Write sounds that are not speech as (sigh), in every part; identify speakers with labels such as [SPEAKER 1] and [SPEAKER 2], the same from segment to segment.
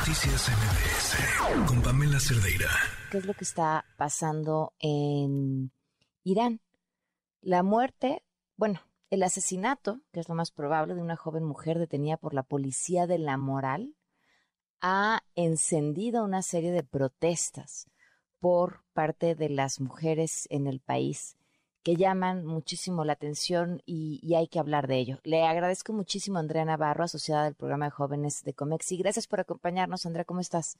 [SPEAKER 1] Noticias MBS con Pamela Cerdeira.
[SPEAKER 2] ¿Qué es lo que está pasando en Irán? La muerte, bueno, el asesinato, que es lo más probable, de una joven mujer detenida por la policía de la moral, ha encendido una serie de protestas por parte de las mujeres en el país que llaman muchísimo la atención y, hay que hablar de ello. Le agradezco muchísimo a Andrea Navarro, asociada del programa de jóvenes de Comexi. Gracias por acompañarnos, Andrea, ¿cómo estás?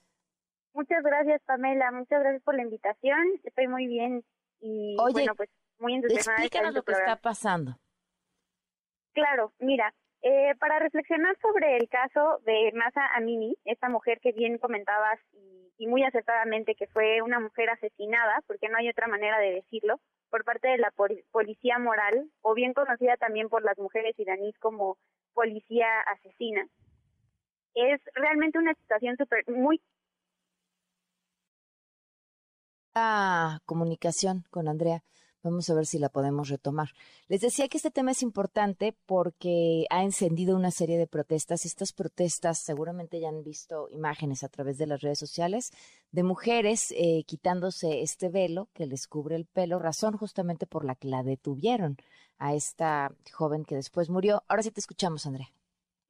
[SPEAKER 3] Muchas gracias, Pamela. Muchas gracias por la invitación. Estoy muy bien y bueno, pues muy entusiasmada.
[SPEAKER 2] Explícanos lo que está pasando.
[SPEAKER 3] Claro, mira, eh, para reflexionar sobre el caso de Masa Amini, esta mujer que bien comentabas y, y muy acertadamente que fue una mujer asesinada, porque no hay otra manera de decirlo, por parte de la policía moral, o bien conocida también por las mujeres iraníes como policía asesina, es realmente una situación súper, muy...
[SPEAKER 2] Ah, comunicación con Andrea. Vamos a ver si la podemos retomar. Les decía que este tema es importante porque ha encendido una serie de protestas. Estas protestas seguramente ya han visto imágenes a través de las redes sociales de mujeres eh, quitándose este velo que les cubre el pelo, razón justamente por la que la detuvieron a esta joven que después murió. Ahora sí te escuchamos, Andrea.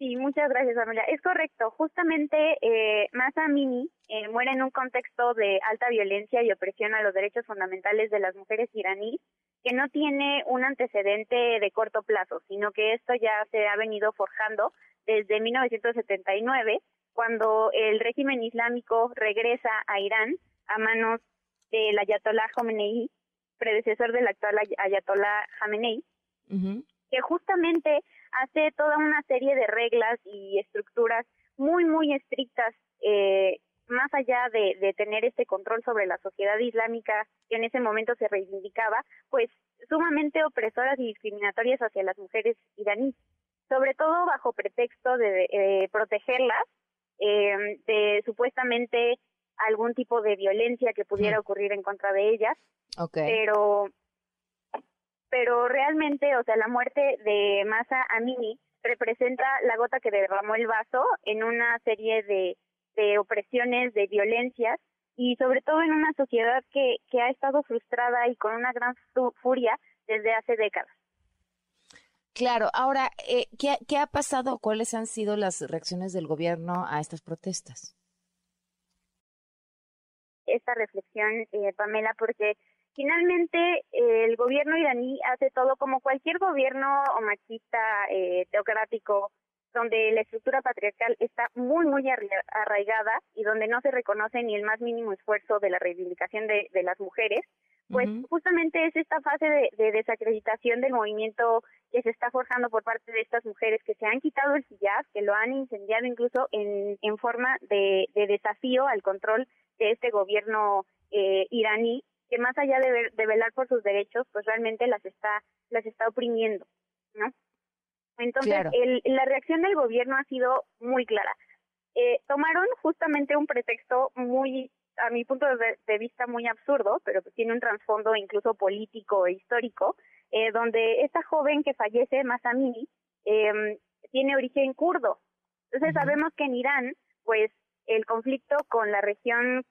[SPEAKER 3] Sí, muchas gracias, Amelia. Es correcto. Justamente, eh, Masa Amini eh, muere en un contexto de alta violencia y opresión a los derechos fundamentales de las mujeres iraníes, que no tiene un antecedente de corto plazo, sino que esto ya se ha venido forjando desde 1979, cuando el régimen islámico regresa a Irán a manos del Ayatollah Khomeini, predecesor del actual Ayatollah Khamenei, que justamente hace toda una serie de reglas y estructuras muy, muy estrictas, eh, más allá de, de tener este control sobre la sociedad islámica que en ese momento se reivindicaba, pues sumamente opresoras y discriminatorias hacia las mujeres iraníes, sobre todo bajo pretexto de eh, protegerlas eh, de supuestamente algún tipo de violencia que pudiera ocurrir en contra de ellas. Pero pero realmente, o sea, la muerte de Masa Amini representa la gota que derramó el vaso en una serie de, de opresiones, de violencias y sobre todo en una sociedad que, que ha estado frustrada y con una gran furia desde hace décadas.
[SPEAKER 2] Claro, ahora, eh, ¿qué, ¿qué ha pasado? ¿Cuáles han sido las reacciones del gobierno a estas protestas?
[SPEAKER 3] Esta reflexión, eh, Pamela, porque Finalmente, eh, el gobierno iraní hace todo como cualquier gobierno o machista eh, teocrático, donde la estructura patriarcal está muy, muy arraigada y donde no se reconoce ni el más mínimo esfuerzo de la reivindicación de, las mujeres, pues justamente es esta fase de, desacreditación del movimiento que se está forjando por parte de estas mujeres que se han quitado el hijab, que lo han incendiado incluso en, en forma de, desafío al control de este gobierno eh, iraní que más allá de, de velar por sus derechos, pues realmente las está, las está oprimiendo, ¿no? Entonces, el, la reacción del gobierno ha sido muy clara. Eh, tomaron justamente un pretexto muy, a mi punto de, vista, muy absurdo, pero que tiene un trasfondo incluso político e histórico, eh, donde esta joven que fallece, Masamini, eh, tiene origen kurdo. Entonces, sabemos que en Irán, pues, el conflicto con la región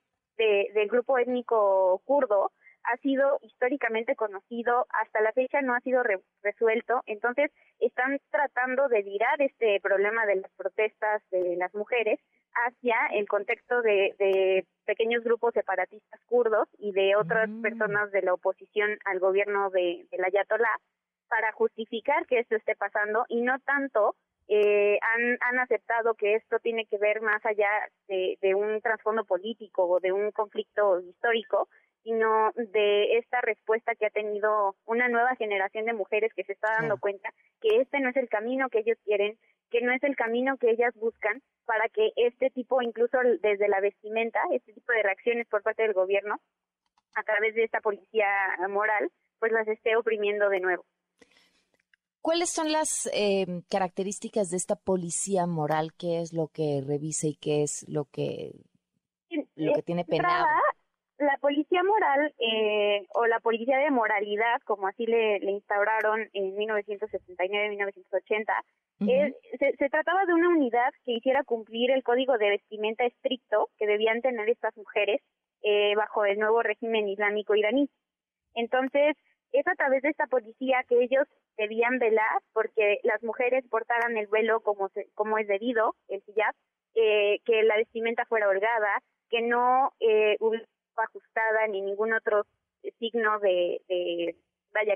[SPEAKER 3] del grupo étnico kurdo ha sido históricamente conocido, hasta la fecha no ha sido resuelto, entonces están tratando de virar este problema de las protestas de las mujeres hacia el contexto de, pequeños grupos separatistas kurdos y de otras mm. personas de la oposición al gobierno de, la Ayatollah para justificar que esto esté pasando y no tanto eh, han, han aceptado que esto tiene que ver más allá de, de un trasfondo político o de un conflicto histórico, sino de esta respuesta que ha tenido una nueva generación de mujeres que se está dando cuenta que este no es el camino que ellos quieren, que no es el camino que ellas buscan para que este tipo, incluso desde la vestimenta, este tipo de reacciones por parte del gobierno, a través de esta policía moral, pues las esté oprimiendo de nuevo.
[SPEAKER 2] ¿Cuáles son las eh, características de esta policía moral? ¿Qué es lo que revisa y qué es lo que, lo que tiene penado?
[SPEAKER 3] la policía moral eh, o la policía de moralidad, como así le, instauraron en 1979-1980, eh, se, se, trataba de una unidad que hiciera cumplir el código de vestimenta estricto que debían tener estas mujeres eh, bajo el nuevo régimen islámico iraní. Entonces, es a través de esta policía que ellos debían velar porque las mujeres portaran el velo como, como es debido, el hijab, eh, que la vestimenta fuera holgada, que no eh, hubiera ajustada ni ningún otro signo de, de vaya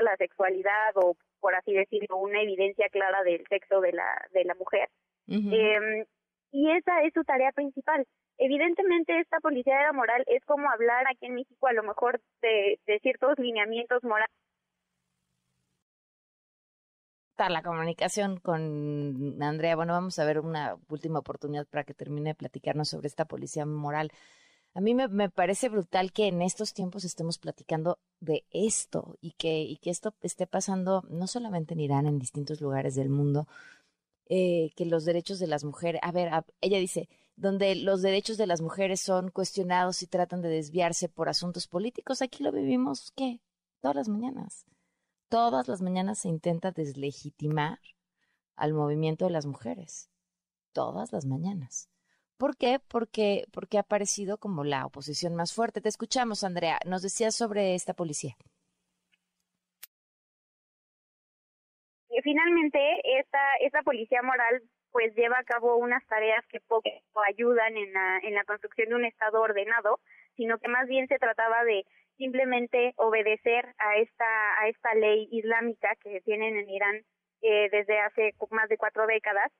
[SPEAKER 3] la sexualidad o por así decirlo una evidencia clara del sexo de la de la mujer. Eh, y esa es su tarea principal evidentemente esta policía de la moral es como hablar aquí en México a lo mejor de, ciertos lineamientos morales
[SPEAKER 2] la comunicación con Andrea. Bueno, vamos a ver una última oportunidad para que termine de platicarnos sobre esta policía moral. A mí me, parece brutal que en estos tiempos estemos platicando de esto y que, y que esto esté pasando no solamente en Irán, en distintos lugares del mundo, eh, que los derechos de las mujeres, a ver, ella dice, donde los derechos de las mujeres son cuestionados y tratan de desviarse por asuntos políticos, aquí lo vivimos, ¿qué? Todas las mañanas. Todas las mañanas se intenta deslegitimar al movimiento de las mujeres. Todas las mañanas. ¿Por qué? Porque, porque ha aparecido como la oposición más fuerte. Te escuchamos, Andrea. Nos decías sobre esta policía.
[SPEAKER 3] Finalmente, esta, esta policía moral pues lleva a cabo unas tareas que poco ayudan en la, en la construcción de un Estado ordenado, sino que más bien se trataba de simplemente obedecer a esta, a esta ley islámica que tienen en Irán eh, desde hace más de cuatro décadas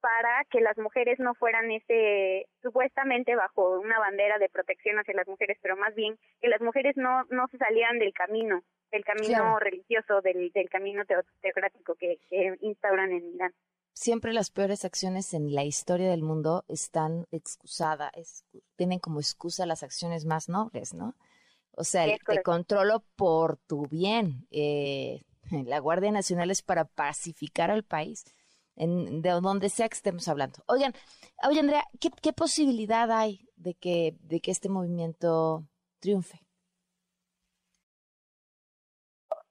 [SPEAKER 3] para que las mujeres no fueran ese supuestamente bajo una bandera de protección hacia las mujeres, pero más bien que las mujeres no no se salieran del camino, del camino religioso, del, del camino teocrático que, instauran en Irán.
[SPEAKER 2] Siempre las peores acciones en la historia del mundo están excusadas, tienen como excusa las acciones más nobles, ¿no? O sea, te controlo por tu bien. Eh, (laughs) la Guardia Nacional es para pacificar al país en, de donde sea que estemos hablando. Oigan, oye Andrea, ¿qué, ¿qué, posibilidad hay de que, de que este movimiento triunfe?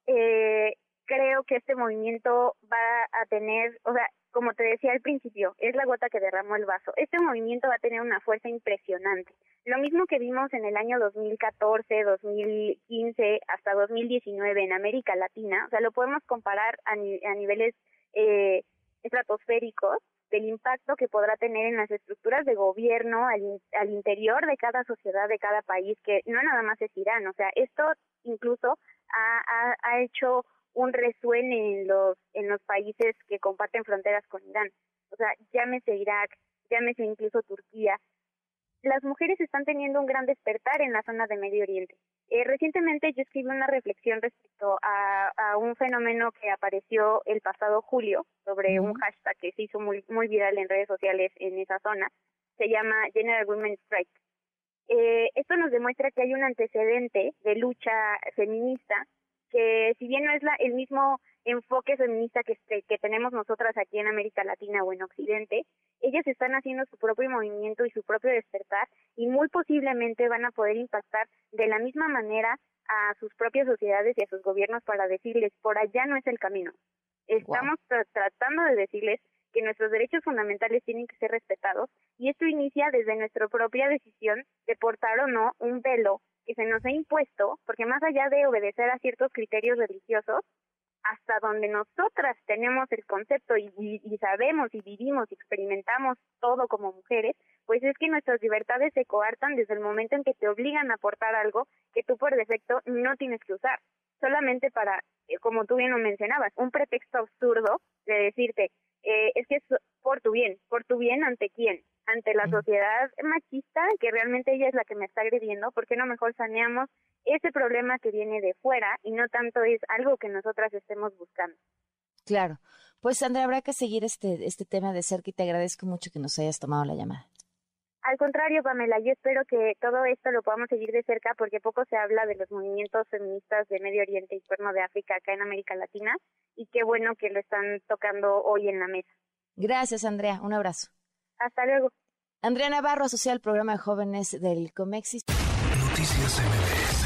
[SPEAKER 3] Eh, creo que este movimiento va a tener, o sea, como te decía al principio, es la gota que derramó el vaso. Este movimiento va a tener una fuerza impresionante. Lo mismo que vimos en el año 2014, 2015, hasta 2019 en América Latina, o sea, lo podemos comparar a, a niveles eh, estratosféricos del impacto que podrá tener en las estructuras de gobierno al, al interior de cada sociedad, de cada país, que no nada más es Irán, o sea, esto incluso ha hecho un resuene en los, en los países que comparten fronteras con Irán, o sea, llámese Irak, llámese incluso Turquía, las mujeres están teniendo un gran despertar en la zona de Medio Oriente. Eh, recientemente yo escribí una reflexión respecto a, a, un fenómeno que apareció el pasado julio sobre un hashtag que se hizo muy, muy viral en redes sociales en esa zona. Se llama General Women's Strike. Eh, esto nos demuestra que hay un antecedente de lucha feminista que si bien no es la, el mismo enfoque feminista que, que tenemos nosotras aquí en América Latina o en Occidente, ellas están haciendo su propio movimiento y su propio despertar y muy posiblemente van a poder impactar de la misma manera a sus propias sociedades y a sus gobiernos para decirles, por allá no es el camino. Estamos tratando de decirles que nuestros derechos fundamentales tienen que ser respetados y esto inicia desde nuestra propia decisión de portar o no un velo se nos ha impuesto, porque más allá de obedecer a ciertos criterios religiosos, hasta donde nosotras tenemos el concepto y, y, sabemos y vivimos y experimentamos todo como mujeres, pues es que nuestras libertades se coartan desde el momento en que te obligan a aportar algo que tú por defecto no tienes que usar, solamente para, eh, como tú bien lo mencionabas, un pretexto absurdo de decirte, eh, es que es por tu bien, por tu bien ante quién, ante la sociedad machista, que realmente ella es la que me está agrediendo, ¿por qué no mejor saneamos ese problema que viene de fuera y no tanto es algo que nosotras estemos buscando?
[SPEAKER 2] Claro. Pues Andrea, habrá que seguir este, este tema de cerca y te agradezco mucho que nos hayas tomado la llamada.
[SPEAKER 3] Al contrario, Pamela, yo espero que todo esto lo podamos seguir de cerca porque poco se habla de los movimientos feministas de Medio Oriente y Cuerno de África acá en América Latina y qué bueno que lo están tocando hoy en la mesa.
[SPEAKER 2] Gracias, Andrea. Un abrazo.
[SPEAKER 3] Hasta luego.
[SPEAKER 2] Andrea Navarro, asociada al programa de jóvenes del Comexis.
[SPEAKER 1] Noticias MBS